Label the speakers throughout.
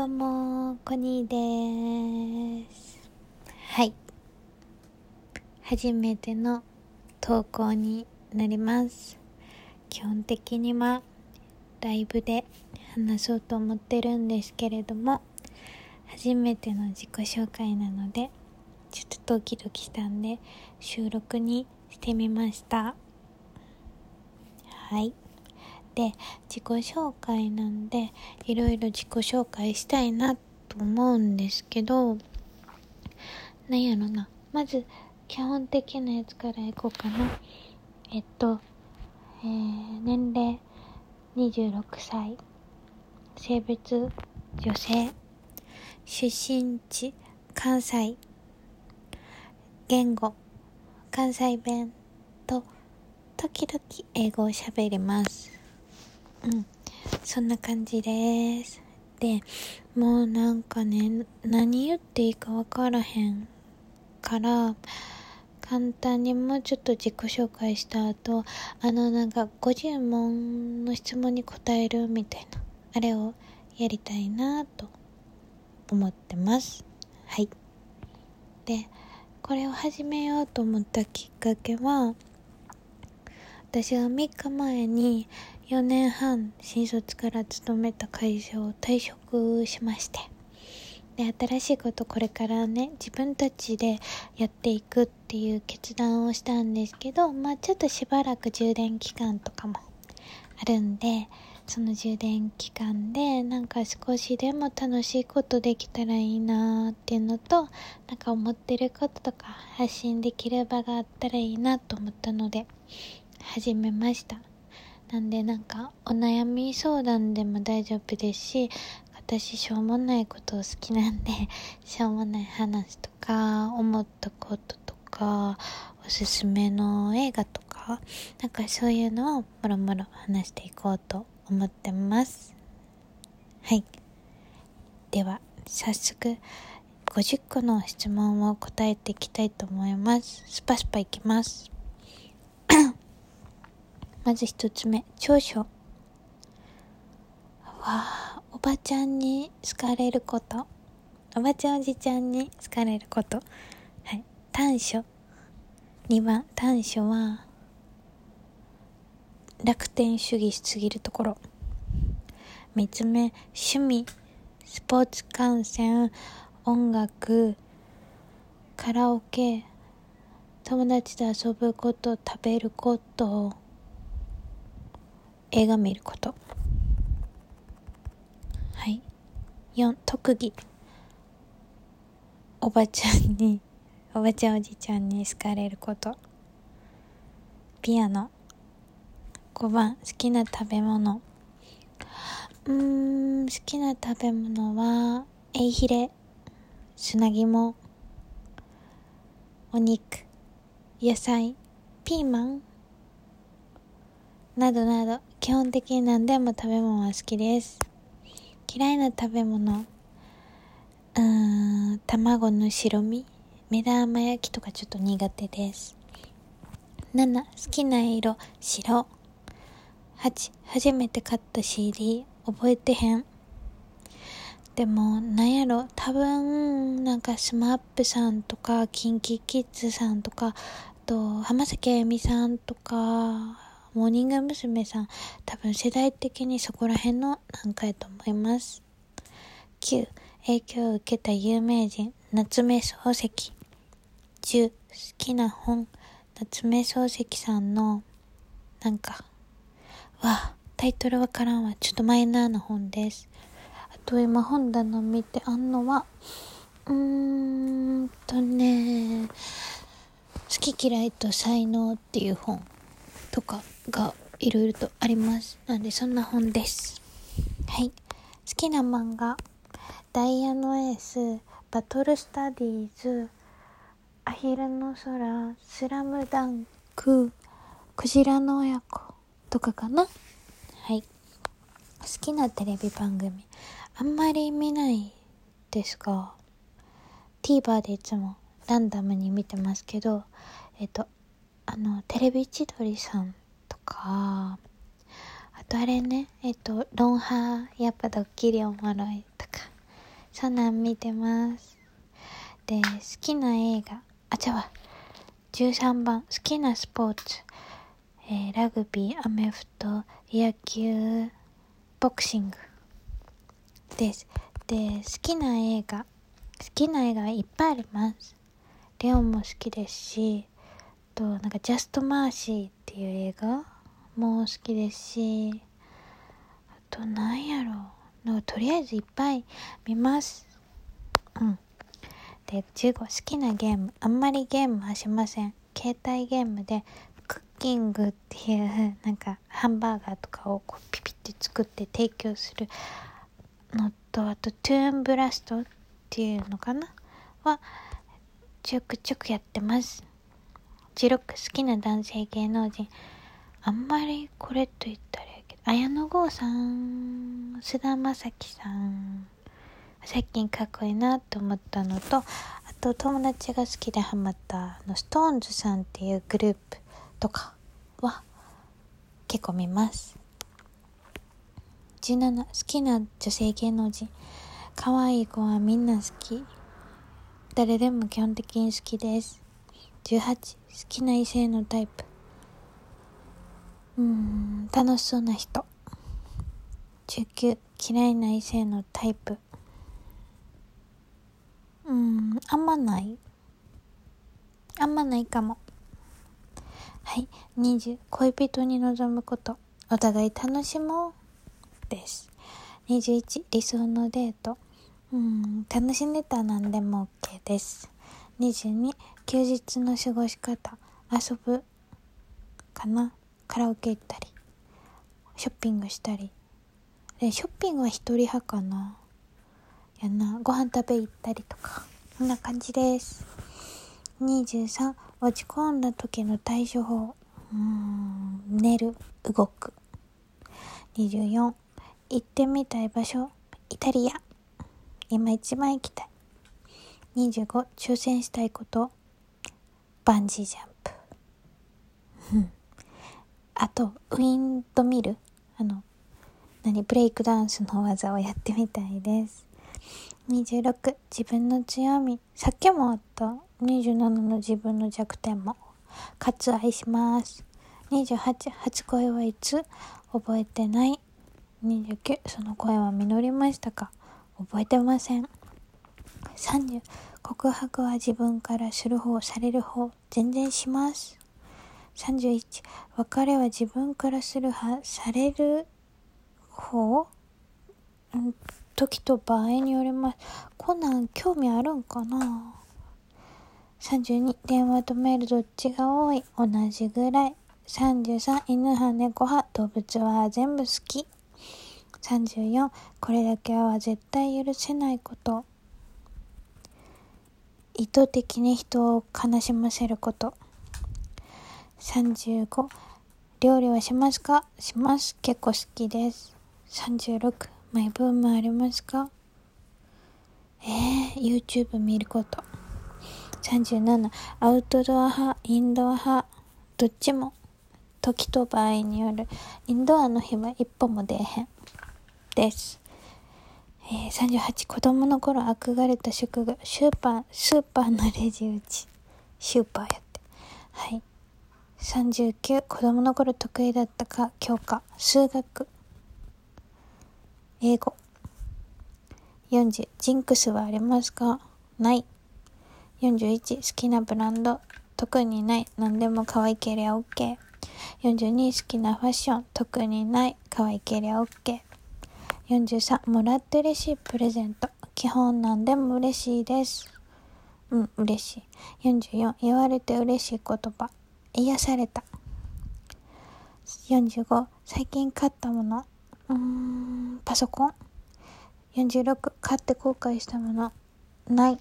Speaker 1: どうも、コニーです。はい。初めての投稿になります。基本的にはライブで話そうと思ってるんですけれども、初めての自己紹介なので、ちょっとドキドキしたんで、収録にしてみました。はい。で自己紹介なんでいろいろ自己紹介したいなと思うんですけどなんやろな。まず基本的なやつからいこうかな。えっと、えー、年齢26歳。性別女性。出身地関西。言語。関西弁と時々英語を喋ります。うん。そんな感じです。で、もうなんかね、何言っていいかわからへんから、簡単にもうちょっと自己紹介した後、あのなんか50問の質問に答えるみたいな、あれをやりたいなと思ってます。はい。で、これを始めようと思ったきっかけは、私は3日前に4年半新卒から勤めた会社を退職しまして。で新しいことこれからね自分たちでやっていくっていう決断をしたんですけどまあちょっとしばらく充電期間とかもあるんでその充電期間でなんか少しでも楽しいことできたらいいなっていうのとなんか思ってることとか発信できる場があったらいいなと思ったので始めました。なんでなんかお悩み相談でも大丈夫ですし私しょうもないことを好きなんで しょうもない話とか思ったこととかおすすめの映画とかなんかそういうのをもろもろ話していこうと思ってます。はい。では早速50個の質問を答えていきたいと思います。スパスパいきます。まず一つ目、長所。わあ、おばちゃんに好かれること。おばちゃんおじちゃんに好かれること。はい。短所。2番、短所は、楽天主義しすぎるところ。3つ目、趣味、スポーツ観戦、音楽、カラオケ、友達と遊ぶこと、食べること、映画見ること。はい。4特技。おばちゃんにおばちゃんおじちゃんに好かれること。ピアノ。5番好きな食べ物。うーん好きな食べ物はエイヒレ。砂肝。お肉。野菜。ピーマン。などなど基本的に何でも食べ物は好きです。嫌いな食べ物うーん卵の白身目玉焼きとかちょっと苦手です。7好きな色白。8初めて買った CD 覚えてへん。でもなんやろ多分なんかスマップさんとかキンキキッズさんとかあと浜崎あゆみさんとかモーニング娘。さん、多分世代的にそこら辺のなんかやと思います。9、影響を受けた有名人、夏目漱石。10、好きな本、夏目漱石さんの、なんか、わタイトルわからんわ。ちょっとマイナーな本です。あと今本棚見てあんのは、うーんとね、好き嫌いと才能っていう本とかがいろいろとあります。なんでそんな本です。はい。好きな漫画、ダイヤのエース、バトルスタディーズ、アヒルの空、スラムダンク、クジラの親子とかかな。はい。好きなテレビ番組、あんまり見ないですが、TVer でいつもランダムに見てますけど、えっと、あの、テレビ千鳥さんとか、あとあれね、えっと、ロンハー、やっぱドッキリおもろいとか、そんなん見てます。で、好きな映画、あ、ちゃわ。13番、好きなスポーツ。えー、ラグビー、アメフト、野球、ボクシングです。で、好きな映画、好きな映画いっぱいあります。レオンも好きですし、と、なんか、ジャスト・マーシーっていう映画も好きですし、あと、なんやろう。なんか、とりあえずいっぱい見ます。うん。で、15、好きなゲーム。あんまりゲームはしません。携帯ゲームで、クッキングっていう、なんか、ハンバーガーとかをこうピピって作って提供するのと、あと、トゥーンブラストっていうのかな？は、ちょくちょくやってます。16好きな男性芸能人。あんまりこれと言ったらやけど、綾野剛さん、菅田将暉さん、最近かっこいいなと思ったのと、あと友達が好きでハマったの、ストーンズさんっていうグループとかは結構見ます。17好きな女性芸能人。可愛い子はみんな好き。誰でも基本的に好きです。18好きな異性のタイプ。うーん、楽しそうな人。19嫌いな異性のタイプ。うん、あんまない。あんまないかも。はい。20、恋人に望むこと。お互い楽しもう。です。21、理想のデート。うん、楽しんでたら何でも OK です。22、休日の過ごし方。遊ぶかなカラオケ行ったり。ショッピングしたり。で、ショッピングは一人派かなやな、ご飯食べ行ったりとか。こんな感じです。23、落ち込んだ時の対処法。うん、寝る、動く。24、行ってみたい場所、イタリア。今一番行きたい。25、挑戦したいこと、バンジージャンプ。あと、ウィンドミル。あの、何、ブレイクダンスの技をやってみたいです。26、自分の強み。さっきもあった。27の自分の弱点も。割愛します。28、初恋はいつ？覚えてない。29、その声は実りましたか？覚えてません。30、告白は自分からする方、される方、全然します。31、別れは自分からする派、される方、ん、時と場合によります。こんなん興味あるんかな32、電話とメールどっちが多い？同じぐらい。33、犬派、猫派、動物は全部好き。34、これだけは絶対許せないこと。意図的に人を悲しませること。35、料理はしますか？します。結構好きです。36、マイブームありますか？えー、YouTube 見ること。37、アウトドア派、インドア派、どっちも。時と場合による。インドアの日は一歩も出えへん。です。えー、38、子供の頃憧れた職業、スーパー、スーパーのレジ打ち。スーパーやって。はい。39、子供の頃得意だったか、教科、数学。英語。40、ジンクスはありますか？ない。41、好きなブランド。特にない。何でも可愛けりゃ OK。42、好きなファッション。特にない。可愛けりゃ OK。43、もらって嬉しいプレゼント。基本なんでも嬉しいです。うん、嬉しい。44、言われて嬉しい言葉。癒された。45、最近買ったもの。うーん、パソコン。46、買って後悔したもの。ない。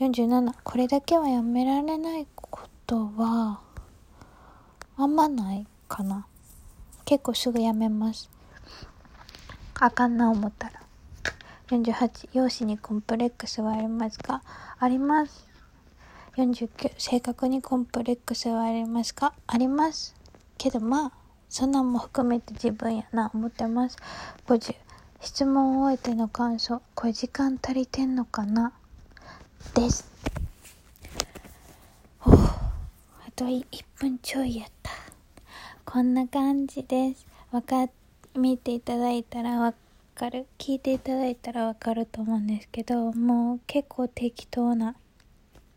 Speaker 1: 47、これだけはやめられないことは、あんまないかな。結構すぐやめます。あかんな思ったら。48、容姿にコンプレックスはありますか？あります。49、性格にコンプレックスはありますか？あります。けどまあ、そんなんも含めて自分やな思ってます。50、質問を終えての感想これ時間足りてんのかな？ですほうあと1分ちょいやったこんな感じですわか見ていただいたらわかる。聞いていただいたらわかると思うんですけどもう結構適当な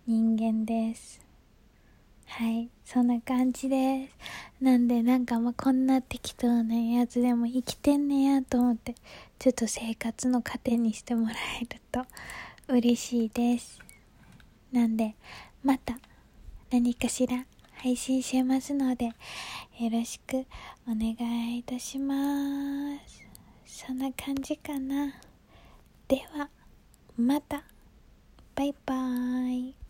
Speaker 1: 人間です。はい。そんな感じです。なんでなんかまあこんな適当なやつでも生きてんねやと思ってちょっと生活の糧にしてもらえると 嬉しいです。なんでまた何かしら配信しますのでよろしくお願いいたします。そんな感じかな。ではまた。バイバーイ。